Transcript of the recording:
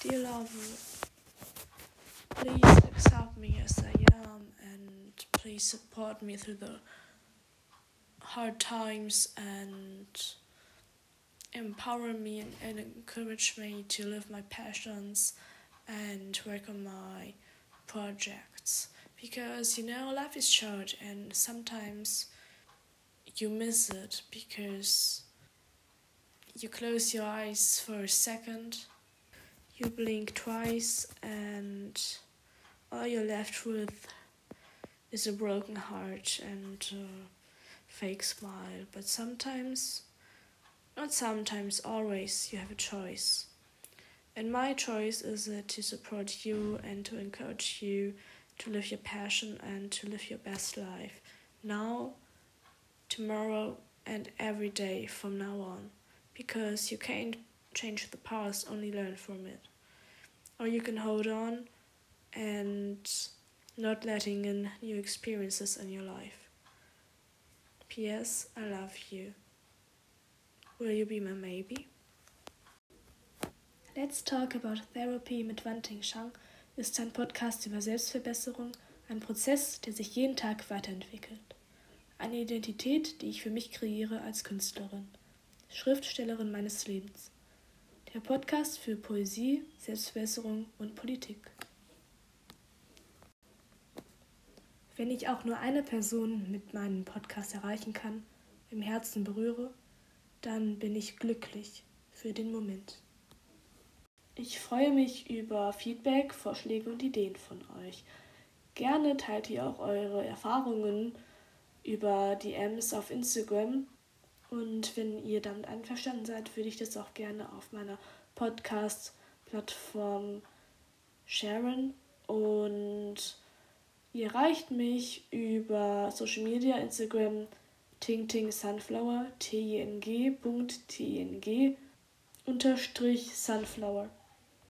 Dear lover, please accept me as I am and please support me through the hard times and empower me and, and encourage me to live my passions and work on my projects. Because you know life is short and sometimes you miss it because you close your eyes for a second you blink twice and all you're left with is a broken heart and a fake smile but sometimes not sometimes always you have a choice and my choice is uh, to support you and to encourage you to live your passion and to live your best life now, tomorrow, and every day from now on. Because you can't change the past, only learn from it. Or you can hold on and not letting in new experiences in your life. P.S. I love you. Will you be my maybe? Let's Talk About Therapy mit Wanting Shang ist ein Podcast über Selbstverbesserung, ein Prozess, der sich jeden Tag weiterentwickelt. Eine Identität, die ich für mich kreiere als Künstlerin, Schriftstellerin meines Lebens. Der Podcast für Poesie, Selbstverbesserung und Politik. Wenn ich auch nur eine Person mit meinem Podcast erreichen kann, im Herzen berühre, dann bin ich glücklich für den Moment. Ich freue mich über Feedback, Vorschläge und Ideen von euch. Gerne teilt ihr auch eure Erfahrungen über DMs auf Instagram. Und wenn ihr damit einverstanden seid, würde ich das auch gerne auf meiner Podcast-Plattform sharen. Und ihr erreicht mich über Social Media, Instagram, tingting sunflower, t i n g. t i n g unterstrich sunflower.